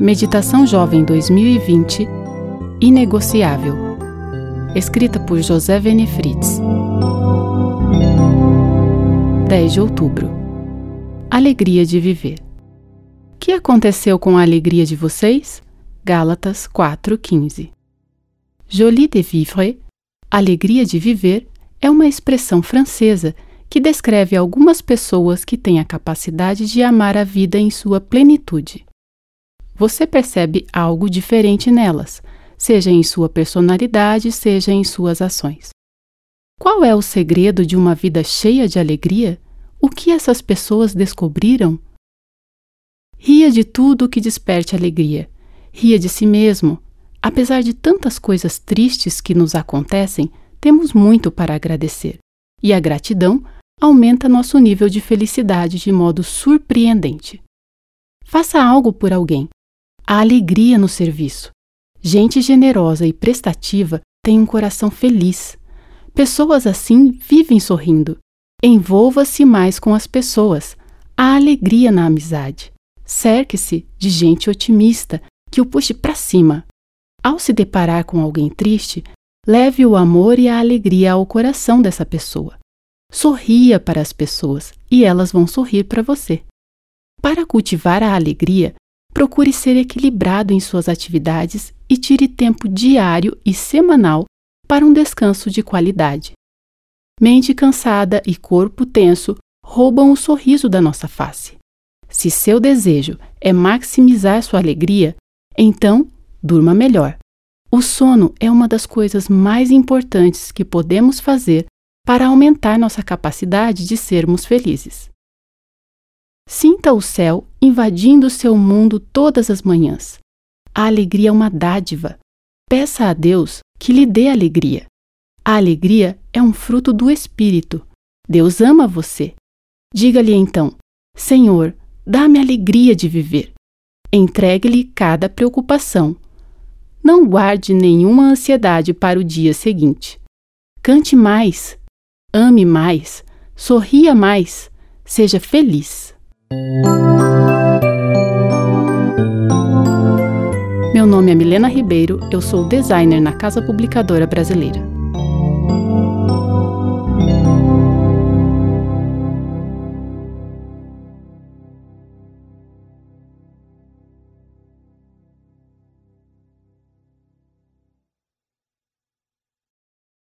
Meditação Jovem 2020 Inegociável. Escrita por José Vene Fritz. 10 de outubro. Alegria de viver. Que aconteceu com a alegria de vocês? Gálatas 4:15. Jolie de vivre, alegria de viver, é uma expressão francesa que descreve algumas pessoas que têm a capacidade de amar a vida em sua plenitude. Você percebe algo diferente nelas, seja em sua personalidade, seja em suas ações. Qual é o segredo de uma vida cheia de alegria? O que essas pessoas descobriram? Ria de tudo que desperte alegria. Ria de si mesmo. Apesar de tantas coisas tristes que nos acontecem, temos muito para agradecer. E a gratidão aumenta nosso nível de felicidade de modo surpreendente. Faça algo por alguém. Há alegria no serviço. Gente generosa e prestativa tem um coração feliz. Pessoas assim vivem sorrindo. Envolva-se mais com as pessoas. Há alegria na amizade. Cerque-se de gente otimista que o puxe para cima. Ao se deparar com alguém triste, leve o amor e a alegria ao coração dessa pessoa. Sorria para as pessoas e elas vão sorrir para você. Para cultivar a alegria, procure ser equilibrado em suas atividades e tire tempo diário e semanal para um descanso de qualidade. Mente cansada e corpo tenso roubam o sorriso da nossa face. Se seu desejo é maximizar sua alegria, então durma melhor. O sono é uma das coisas mais importantes que podemos fazer para aumentar nossa capacidade de sermos felizes. Sinta o céu invadindo seu mundo todas as manhãs. A alegria é uma dádiva. Peça a Deus que lhe dê alegria. A alegria é um fruto do Espírito. Deus ama você. Diga-lhe então: Senhor, dá-me alegria de viver. Entregue-lhe cada preocupação. Não guarde nenhuma ansiedade para o dia seguinte. Cante mais, ame mais, sorria mais, seja feliz. Meu nome é Milena Ribeiro, eu sou designer na Casa Publicadora Brasileira.